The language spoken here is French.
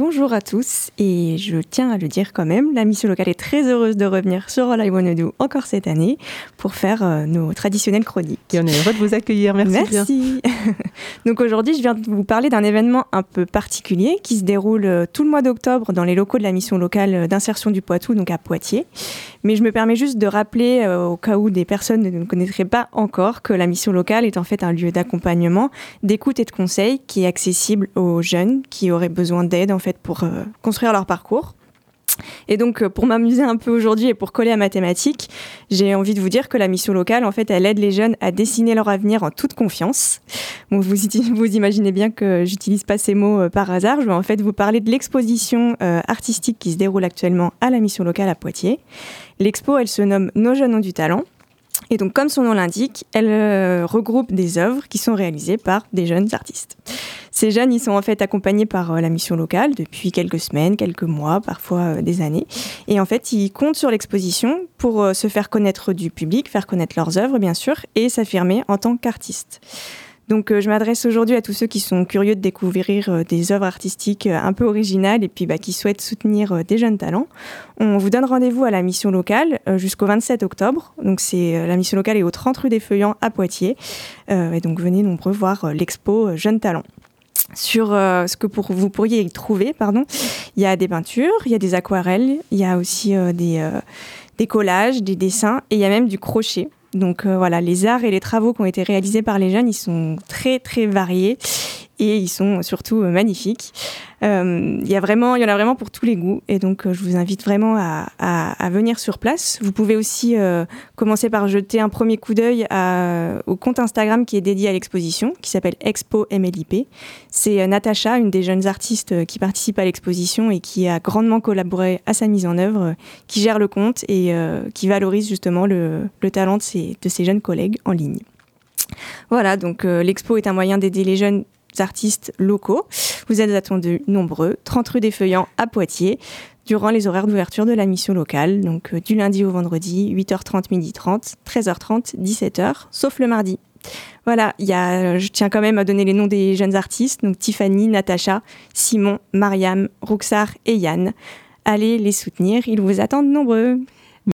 bonjour à tous et je tiens à le dire quand même, la mission locale est très heureuse de revenir sur All I Wanna Do encore cette année pour faire euh, nos traditionnelles chroniques. Et on est heureux de vous accueillir, merci. Merci. Donc aujourd'hui, je viens de vous parler d'un événement un peu particulier qui se déroule euh, tout le mois d'octobre dans les locaux de la mission locale d'insertion du Poitou, donc à Poitiers. Mais je me permets juste de rappeler, euh, au cas où des personnes ne connaîtraient pas encore, que la mission locale est en fait un lieu d'accompagnement, d'écoute et de conseil qui est accessible aux jeunes qui auraient besoin d'aide en fait pour euh, construire leur parcours. Et donc, euh, pour m'amuser un peu aujourd'hui et pour coller à mathématiques, j'ai envie de vous dire que la mission locale, en fait, elle aide les jeunes à dessiner leur avenir en toute confiance. Vous, imaginez bien que j'utilise pas ces mots par hasard. Je vais en fait vous parler de l'exposition artistique qui se déroule actuellement à la mission locale à Poitiers. L'expo, elle se nomme Nos jeunes ont du talent. Et donc, comme son nom l'indique, elle euh, regroupe des œuvres qui sont réalisées par des jeunes artistes. Ces jeunes, ils sont en fait accompagnés par euh, la mission locale depuis quelques semaines, quelques mois, parfois euh, des années. Et en fait, ils comptent sur l'exposition pour se faire connaître du public, faire connaître leurs œuvres, bien sûr, et s'affirmer en tant qu'artistes. Donc euh, je m'adresse aujourd'hui à tous ceux qui sont curieux de découvrir euh, des œuvres artistiques euh, un peu originales et puis bah, qui souhaitent soutenir des jeunes talents. On vous donne rendez-vous à la mission locale jusqu'au 27 octobre. Donc c'est la mission locale est au 30 rue des Feuillants à Poitiers. et donc venez nombreux voir l'expo Jeunes Talents sur ce que vous pourriez y trouver. Pardon. Il y a des peintures, il y a des aquarelles, il y a aussi des, des collages, des dessins et il y a même du crochet. Donc euh, voilà, les arts et les travaux qui ont été réalisés par les jeunes, ils sont très très variés et ils sont surtout euh, magnifiques. Euh, il y y en a vraiment pour tous les goûts et donc euh, je vous invite vraiment à, venir sur place. Vous pouvez aussi commencer par jeter un premier coup d'œil au compte Instagram qui est dédié à l'exposition, qui s'appelle Expo MLIP. C'est Natacha, une des jeunes artistes qui participe à l'exposition et qui a grandement collaboré à sa mise en œuvre, qui gère le compte et qui valorise justement le, le talent de ses jeunes collègues en ligne. Voilà, donc l'expo est un moyen d'aider les jeunes artistes locaux. Vous êtes attendus nombreux, 30 rue des Feuillants à Poitiers, durant les horaires d'ouverture de la mission locale, donc euh, du lundi au vendredi, 8h30, 12h30, 13h30, 17h, sauf le mardi. Voilà, je tiens quand même à donner les noms des jeunes artistes, donc Tiffany, Natacha, Simon, Mariam, Roxar et Yann. Allez les soutenir, ils vous attendent nombreux.